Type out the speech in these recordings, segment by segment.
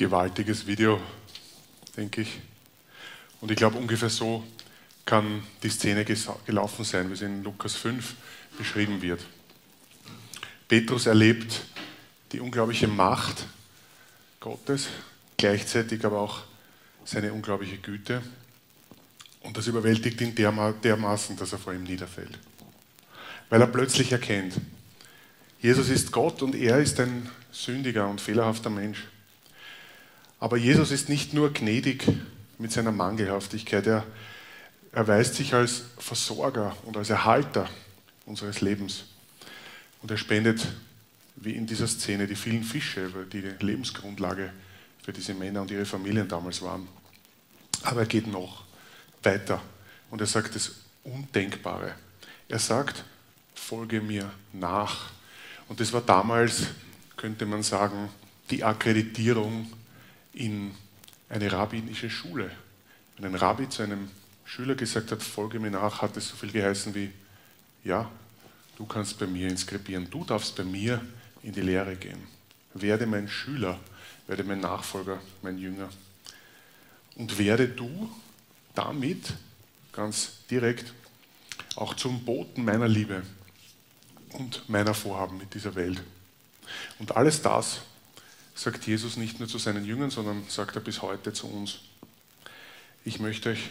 gewaltiges Video, denke ich. Und ich glaube, ungefähr so kann die Szene gelaufen sein, wie sie in Lukas 5 beschrieben wird. Petrus erlebt die unglaubliche Macht Gottes, gleichzeitig aber auch seine unglaubliche Güte. Und das überwältigt ihn dermaßen, dass er vor ihm niederfällt. Weil er plötzlich erkennt, Jesus ist Gott und er ist ein sündiger und fehlerhafter Mensch. Aber Jesus ist nicht nur gnädig mit seiner Mangelhaftigkeit, er erweist sich als Versorger und als Erhalter unseres Lebens. Und er spendet, wie in dieser Szene, die vielen Fische, die die Lebensgrundlage für diese Männer und ihre Familien damals waren. Aber er geht noch weiter und er sagt das Undenkbare. Er sagt, folge mir nach. Und das war damals, könnte man sagen, die Akkreditierung in eine rabbinische Schule. Wenn ein Rabbi zu einem Schüler gesagt hat, folge mir nach, hat es so viel geheißen wie, ja, du kannst bei mir inskribieren, du darfst bei mir in die Lehre gehen. Werde mein Schüler, werde mein Nachfolger, mein Jünger. Und werde du damit ganz direkt auch zum Boten meiner Liebe und meiner Vorhaben mit dieser Welt. Und alles das sagt Jesus nicht nur zu seinen Jüngern, sondern sagt er bis heute zu uns. Ich möchte euch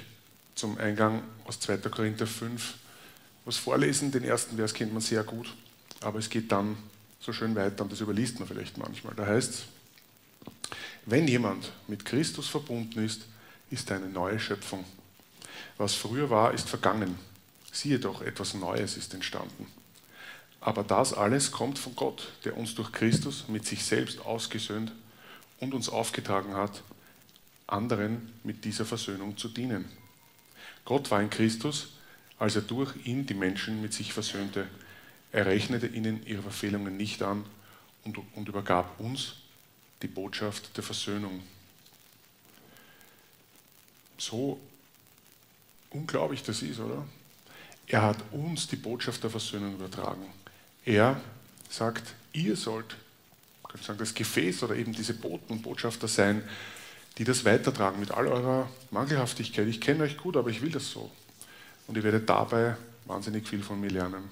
zum Eingang aus 2. Korinther 5 was vorlesen. Den ersten Vers kennt man sehr gut, aber es geht dann so schön weiter und das überliest man vielleicht manchmal. Da heißt es, wenn jemand mit Christus verbunden ist, ist eine neue Schöpfung. Was früher war, ist vergangen. Siehe doch, etwas Neues ist entstanden. Aber das alles kommt von Gott, der uns durch Christus mit sich selbst ausgesöhnt und uns aufgetragen hat, anderen mit dieser Versöhnung zu dienen. Gott war in Christus, als er durch ihn die Menschen mit sich versöhnte. Er rechnete ihnen ihre Verfehlungen nicht an und, und übergab uns die Botschaft der Versöhnung. So unglaublich das ist, oder? Er hat uns die Botschaft der Versöhnung übertragen. Er sagt, ihr sollt sagen, das Gefäß oder eben diese Boten und Botschafter sein, die das weitertragen mit all eurer Mangelhaftigkeit. Ich kenne euch gut, aber ich will das so. Und ihr werdet dabei wahnsinnig viel von mir lernen.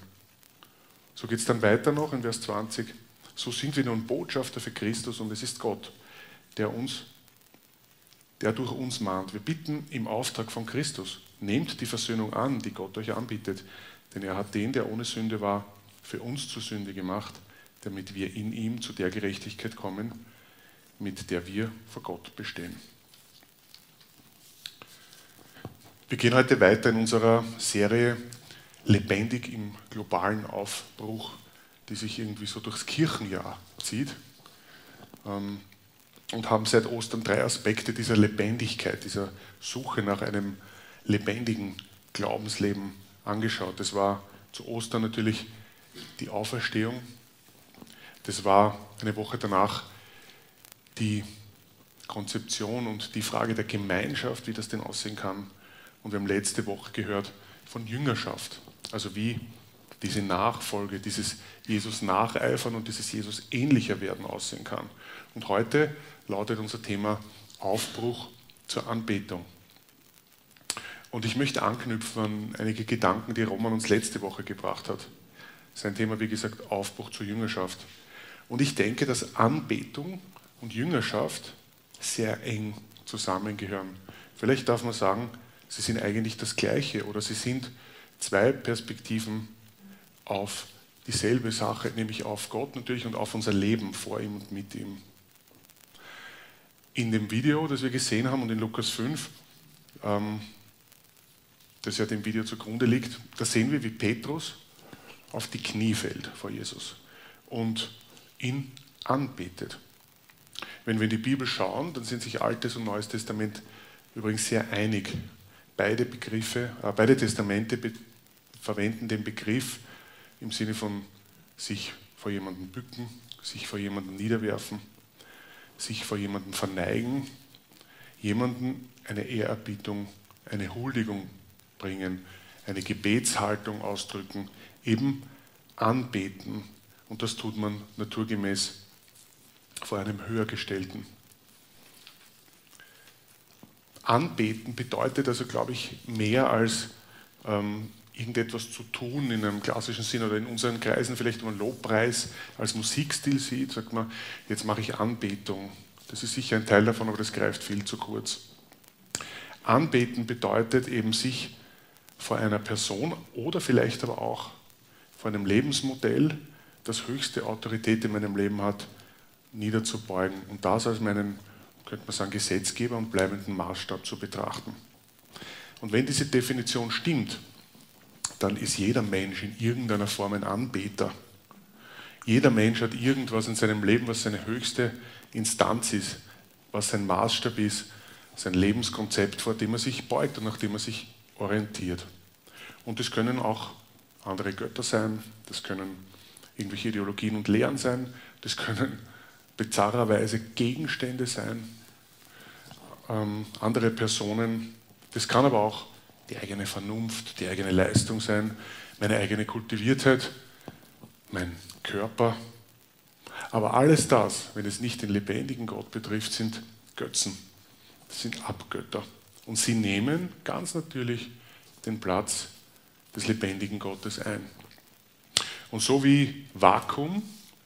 So geht es dann weiter noch in Vers 20. So sind wir nun Botschafter für Christus und es ist Gott, der uns, der durch uns mahnt. Wir bitten im Auftrag von Christus, nehmt die Versöhnung an, die Gott euch anbietet, denn er hat den, der ohne Sünde war, für uns zur Sünde gemacht, damit wir in ihm zu der Gerechtigkeit kommen, mit der wir vor Gott bestehen. Wir gehen heute weiter in unserer Serie Lebendig im globalen Aufbruch, die sich irgendwie so durchs Kirchenjahr zieht. Ähm, und haben seit Ostern drei Aspekte dieser Lebendigkeit, dieser Suche nach einem lebendigen Glaubensleben angeschaut. Das war zu Ostern natürlich die Auferstehung. Das war eine Woche danach die Konzeption und die Frage der Gemeinschaft, wie das denn aussehen kann. Und wir haben letzte Woche gehört von Jüngerschaft, also wie diese Nachfolge, dieses Jesus nacheifern und dieses Jesus ähnlicher werden aussehen kann. Und heute lautet unser Thema Aufbruch zur Anbetung. Und ich möchte anknüpfen an einige Gedanken, die Roman uns letzte Woche gebracht hat. Sein Thema, wie gesagt, Aufbruch zur Jüngerschaft. Und ich denke, dass Anbetung und Jüngerschaft sehr eng zusammengehören. Vielleicht darf man sagen, sie sind eigentlich das Gleiche oder sie sind zwei Perspektiven auf dieselbe Sache, nämlich auf Gott natürlich und auf unser Leben vor ihm und mit ihm. In dem Video, das wir gesehen haben und in Lukas 5, ähm, das ja dem Video zugrunde liegt, da sehen wir, wie Petrus auf die Knie fällt vor Jesus und ihn anbetet. Wenn wir in die Bibel schauen, dann sind sich Altes und Neues Testament übrigens sehr einig. Beide Begriffe, äh, beide Testamente be verwenden den Begriff im Sinne von sich vor jemandem bücken, sich vor jemandem niederwerfen, sich vor jemandem verneigen, jemandem eine Ehrerbietung, eine Huldigung bringen, eine Gebetshaltung ausdrücken, eben anbeten. Und das tut man naturgemäß vor einem Höhergestellten. Anbeten bedeutet also, glaube ich, mehr als ähm, irgendetwas zu tun in einem klassischen Sinn oder in unseren Kreisen vielleicht wenn man Lobpreis als Musikstil sieht, sagt man, jetzt mache ich Anbetung. Das ist sicher ein Teil davon, aber das greift viel zu kurz. Anbeten bedeutet eben sich vor einer Person oder vielleicht aber auch vor einem Lebensmodell, das höchste Autorität in meinem Leben hat, niederzubeugen und das als meinen, könnte man sagen, Gesetzgeber und bleibenden Maßstab zu betrachten. Und wenn diese Definition stimmt, dann ist jeder Mensch in irgendeiner Form ein Anbeter. Jeder Mensch hat irgendwas in seinem Leben, was seine höchste Instanz ist, was sein Maßstab ist, sein Lebenskonzept, vor dem er sich beugt und nach dem er sich orientiert. Und das können auch andere Götter sein, das können irgendwelche Ideologien und Lehren sein, das können bizarrerweise Gegenstände sein, ähm, andere Personen, das kann aber auch die eigene Vernunft, die eigene Leistung sein, meine eigene Kultiviertheit, mein Körper. Aber alles das, wenn es nicht den lebendigen Gott betrifft, sind Götzen, das sind Abgötter. Und sie nehmen ganz natürlich den Platz des lebendigen Gottes ein. Und so wie Vakuum,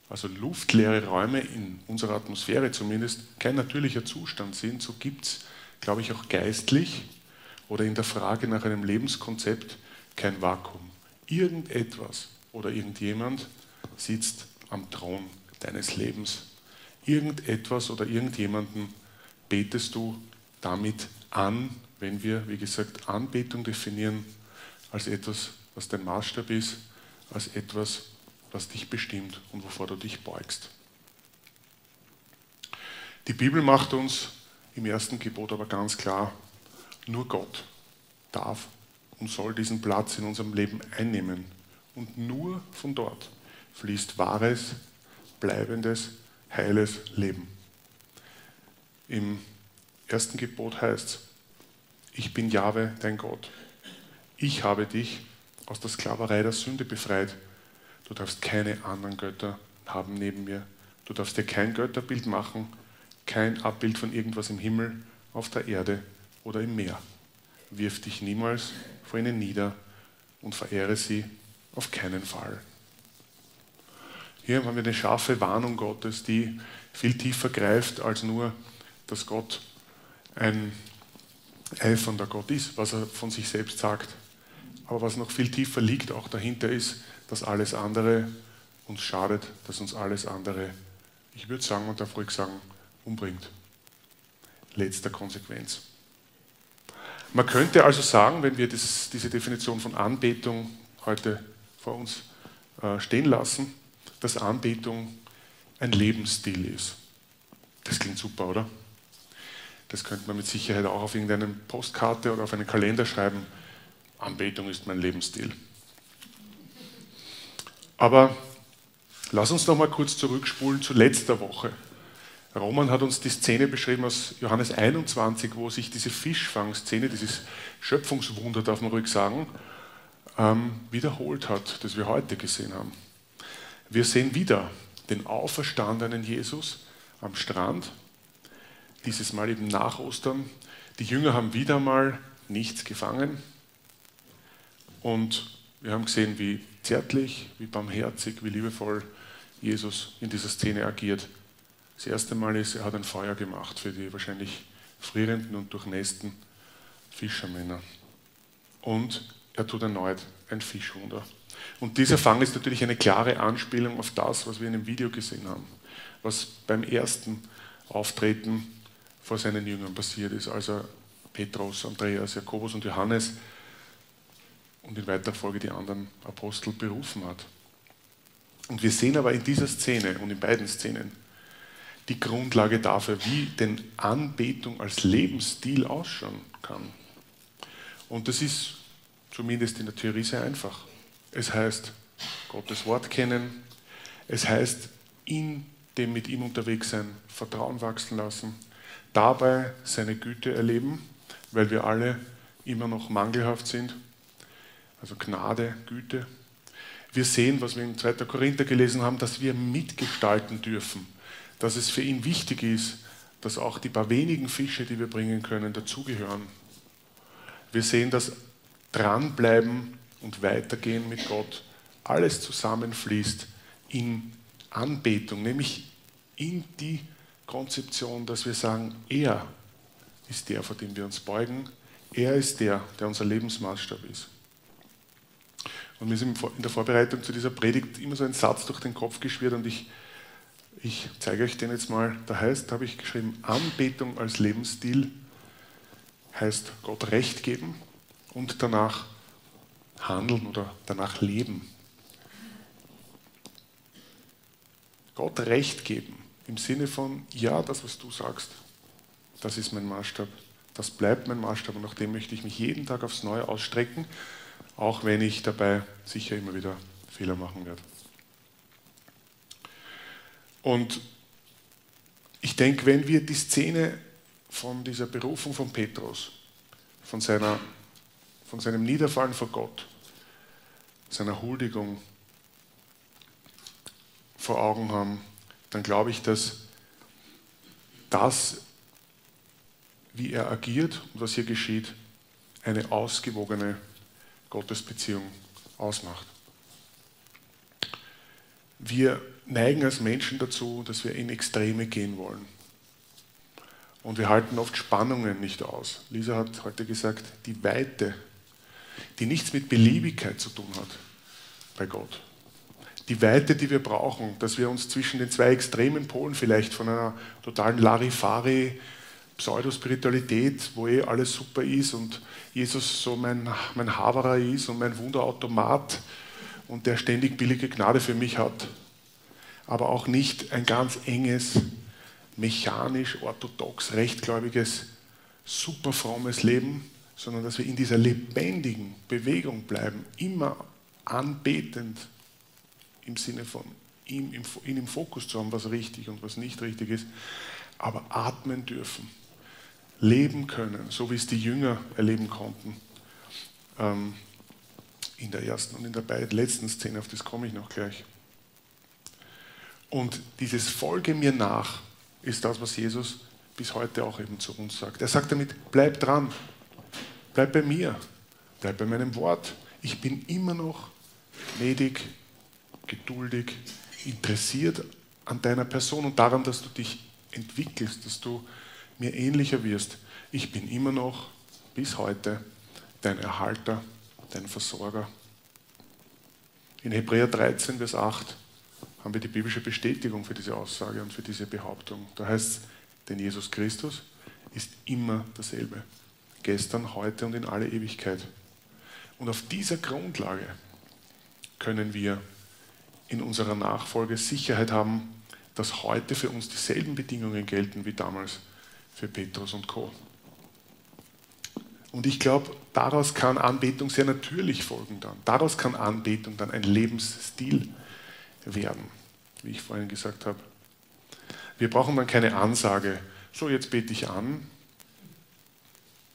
also luftleere Räume in unserer Atmosphäre zumindest, kein natürlicher Zustand sind, so gibt es, glaube ich, auch geistlich oder in der Frage nach einem Lebenskonzept kein Vakuum. Irgendetwas oder irgendjemand sitzt am Thron deines Lebens. Irgendetwas oder irgendjemanden betest du damit an, wenn wir, wie gesagt, Anbetung definieren als etwas, was dein Maßstab ist, als etwas, was dich bestimmt und wovor du dich beugst. Die Bibel macht uns im ersten Gebot aber ganz klar, nur Gott darf und soll diesen Platz in unserem Leben einnehmen. Und nur von dort fließt wahres, bleibendes, heiles Leben. Im ersten Gebot heißt ich bin Jahwe, dein Gott. Ich habe dich aus der Sklaverei der Sünde befreit. Du darfst keine anderen Götter haben neben mir. Du darfst dir kein Götterbild machen, kein Abbild von irgendwas im Himmel, auf der Erde oder im Meer. Wirf dich niemals vor ihnen nieder und verehre sie auf keinen Fall. Hier haben wir eine scharfe Warnung Gottes, die viel tiefer greift als nur, dass Gott ein eifernder Gott ist, was er von sich selbst sagt. Aber was noch viel tiefer liegt, auch dahinter ist, dass alles andere uns schadet, dass uns alles andere, ich würde sagen, und darf ruhig sagen, umbringt. Letzter Konsequenz. Man könnte also sagen, wenn wir das, diese Definition von Anbetung heute vor uns äh, stehen lassen, dass Anbetung ein Lebensstil ist. Das klingt super, oder? Das könnte man mit Sicherheit auch auf irgendeine Postkarte oder auf einen Kalender schreiben. Anbetung ist mein Lebensstil. Aber lass uns noch mal kurz zurückspulen zu letzter Woche. Roman hat uns die Szene beschrieben aus Johannes 21, wo sich diese Fischfangszene, dieses Schöpfungswunder, darf man ruhig sagen, ähm, wiederholt hat, das wir heute gesehen haben. Wir sehen wieder den auferstandenen Jesus am Strand, dieses Mal eben nach Ostern. Die Jünger haben wieder mal nichts gefangen und wir haben gesehen, wie zärtlich, wie barmherzig, wie liebevoll Jesus in dieser Szene agiert. Das erste Mal ist, er hat ein Feuer gemacht für die wahrscheinlich frierenden und durchnässten Fischermänner. Und er tut erneut ein Fischwunder. Und dieser Fang ist natürlich eine klare Anspielung auf das, was wir in dem Video gesehen haben, was beim ersten Auftreten vor seinen Jüngern passiert ist, also Petrus, Andreas, Jakobus und Johannes und in weiterer Folge die anderen Apostel berufen hat. Und wir sehen aber in dieser Szene und in beiden Szenen, die Grundlage dafür, wie denn Anbetung als Lebensstil ausschauen kann. Und das ist zumindest in der Theorie sehr einfach. Es heißt Gottes Wort kennen, es heißt in dem mit ihm unterwegs sein, Vertrauen wachsen lassen, dabei seine Güte erleben, weil wir alle immer noch mangelhaft sind, also Gnade, Güte. Wir sehen, was wir in 2. Korinther gelesen haben, dass wir mitgestalten dürfen dass es für ihn wichtig ist, dass auch die paar wenigen Fische, die wir bringen können, dazugehören. Wir sehen, dass dranbleiben und weitergehen mit Gott alles zusammenfließt in Anbetung, nämlich in die Konzeption, dass wir sagen, er ist der, vor dem wir uns beugen, er ist der, der unser Lebensmaßstab ist. Und mir ist in der Vorbereitung zu dieser Predigt immer so ein Satz durch den Kopf geschwirrt und ich, ich zeige euch den jetzt mal. Da heißt, da habe ich geschrieben, Anbetung als Lebensstil heißt Gott Recht geben und danach handeln oder danach leben. Gott Recht geben im Sinne von, ja, das, was du sagst, das ist mein Maßstab, das bleibt mein Maßstab und nach dem möchte ich mich jeden Tag aufs Neue ausstrecken, auch wenn ich dabei sicher immer wieder Fehler machen werde. Und ich denke, wenn wir die Szene von dieser Berufung von Petrus, von, seiner, von seinem Niederfallen vor Gott, seiner Huldigung vor Augen haben, dann glaube ich, dass das, wie er agiert und was hier geschieht, eine ausgewogene Gottesbeziehung ausmacht. Wir neigen als Menschen dazu, dass wir in Extreme gehen wollen. Und wir halten oft Spannungen nicht aus. Lisa hat heute gesagt, die Weite, die nichts mit Beliebigkeit zu tun hat bei Gott, die Weite, die wir brauchen, dass wir uns zwischen den zwei extremen Polen vielleicht von einer totalen Larifari Pseudospiritualität, wo eh alles super ist und Jesus so mein, mein Haverer ist und mein Wunderautomat und der ständig billige Gnade für mich hat, aber auch nicht ein ganz enges, mechanisch, orthodox, rechtgläubiges, super frommes Leben, sondern dass wir in dieser lebendigen Bewegung bleiben, immer anbetend, im Sinne von ihn im, ihn im Fokus zu haben, was richtig und was nicht richtig ist, aber atmen dürfen, leben können, so wie es die Jünger erleben konnten. Ähm, in der ersten und in der beiden letzten Szene, auf das komme ich noch gleich. Und dieses Folge mir nach ist das, was Jesus bis heute auch eben zu uns sagt. Er sagt damit, bleib dran, bleib bei mir, bleib bei meinem Wort. Ich bin immer noch gnädig, geduldig, interessiert an deiner Person und daran, dass du dich entwickelst, dass du mir ähnlicher wirst. Ich bin immer noch bis heute dein Erhalter, dein Versorger. In Hebräer 13, Vers 8 haben wir die biblische Bestätigung für diese Aussage und für diese Behauptung. Da heißt es, denn Jesus Christus ist immer dasselbe. Gestern, heute und in alle Ewigkeit. Und auf dieser Grundlage können wir in unserer Nachfolge Sicherheit haben, dass heute für uns dieselben Bedingungen gelten wie damals für Petrus und Co. Und ich glaube, daraus kann Anbetung sehr natürlich folgen dann. Daraus kann Anbetung dann ein Lebensstil werden, wie ich vorhin gesagt habe. Wir brauchen dann keine Ansage, so jetzt bete ich an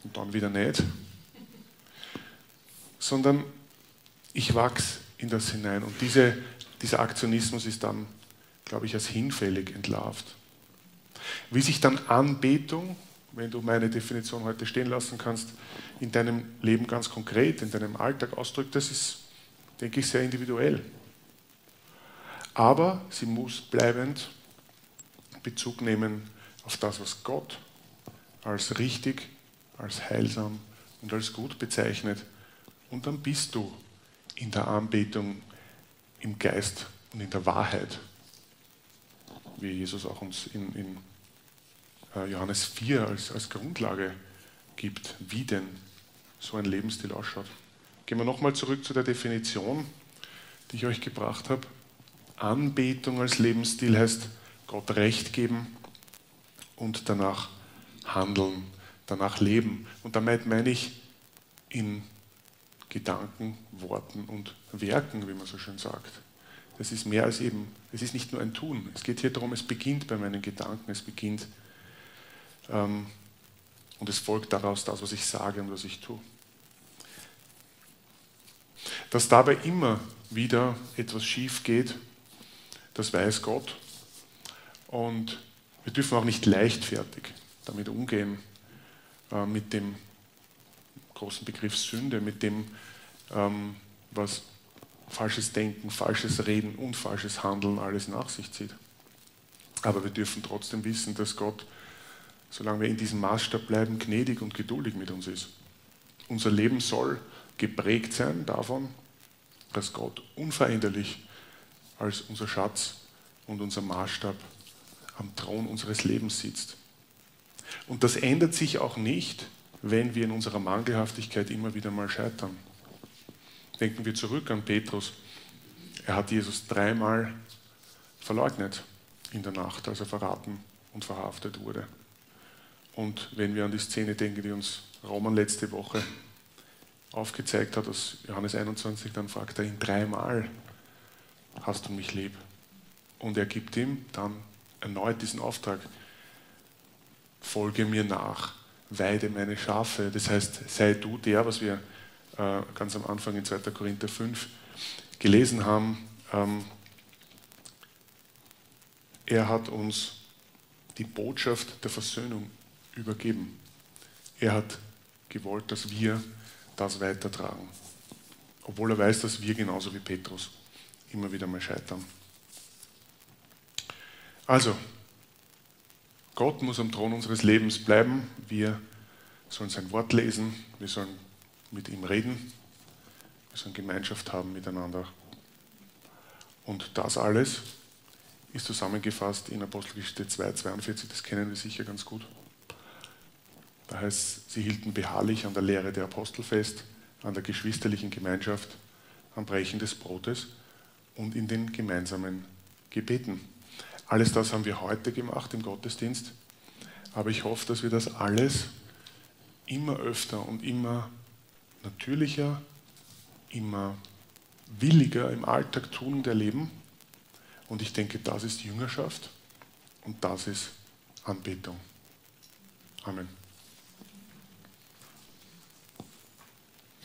und dann wieder nicht, sondern ich wachse in das hinein. Und diese dieser Aktionismus ist dann, glaube ich, als hinfällig entlarvt. Wie sich dann Anbetung, wenn du meine Definition heute stehen lassen kannst, in deinem Leben ganz konkret, in deinem Alltag ausdrückt, das ist, denke ich, sehr individuell. Aber sie muss bleibend Bezug nehmen auf das, was Gott als richtig, als heilsam und als gut bezeichnet. Und dann bist du in der Anbetung im Geist und in der Wahrheit, wie Jesus auch uns in, in äh, Johannes 4 als, als Grundlage gibt, wie denn so ein Lebensstil ausschaut. Gehen wir nochmal zurück zu der Definition, die ich euch gebracht habe. Anbetung als Lebensstil heißt Gott Recht geben und danach handeln, danach leben. Und damit meine ich in Gedanken, Worten und Werken, wie man so schön sagt. Das ist mehr als eben, es ist nicht nur ein Tun. Es geht hier darum, es beginnt bei meinen Gedanken, es beginnt ähm, und es folgt daraus das, was ich sage und was ich tue. Dass dabei immer wieder etwas schief geht, das weiß Gott. Und Wir dürfen auch nicht leichtfertig damit umgehen, äh, mit dem großen Begriff Sünde, mit dem, ähm, was falsches Denken, falsches Reden und falsches Handeln alles nach sich zieht. Aber wir dürfen trotzdem wissen, dass Gott, solange wir in diesem Maßstab bleiben, gnädig und geduldig mit uns ist. Unser Leben soll geprägt sein davon, dass Gott unveränderlich als unser Schatz und unser Maßstab am Thron unseres Lebens sitzt. Und das ändert sich auch nicht, wenn wir in unserer Mangelhaftigkeit immer wieder mal scheitern. Denken wir zurück an Petrus. Er hat Jesus dreimal verleugnet in der Nacht, als er verraten und verhaftet wurde. Und wenn wir an die Szene denken, die uns Roman letzte Woche aufgezeigt hat, aus Johannes 21, dann fragt er ihn dreimal, hast du mich lieb? Und er gibt ihm dann erneut diesen Auftrag, folge mir nach, weide meine Schafe. Das heißt, sei du der, was wir äh, ganz am Anfang in 2. Korinther 5 gelesen haben. Ähm, er hat uns die Botschaft der Versöhnung übergeben. Er hat gewollt, dass wir das weitertragen. Obwohl er weiß, dass wir genauso wie Petrus immer wieder mal scheitern. Also, Gott muss am Thron unseres Lebens bleiben. Wir sollen sein Wort lesen. Wir sollen mit ihm reden. Wir sollen Gemeinschaft haben miteinander. Und das alles ist zusammengefasst in Apostelgeschichte 2, 42. Das kennen wir sicher ganz gut. Da heißt, sie hielten beharrlich an der Lehre der Apostel fest, an der geschwisterlichen Gemeinschaft, am Brechen des Brotes und in den gemeinsamen Gebeten. Alles das haben wir heute gemacht im Gottesdienst, aber ich hoffe, dass wir das alles immer öfter und immer natürlicher, immer williger im Alltag tun und erleben. Und ich denke, das ist Jüngerschaft und das ist Anbetung. Amen.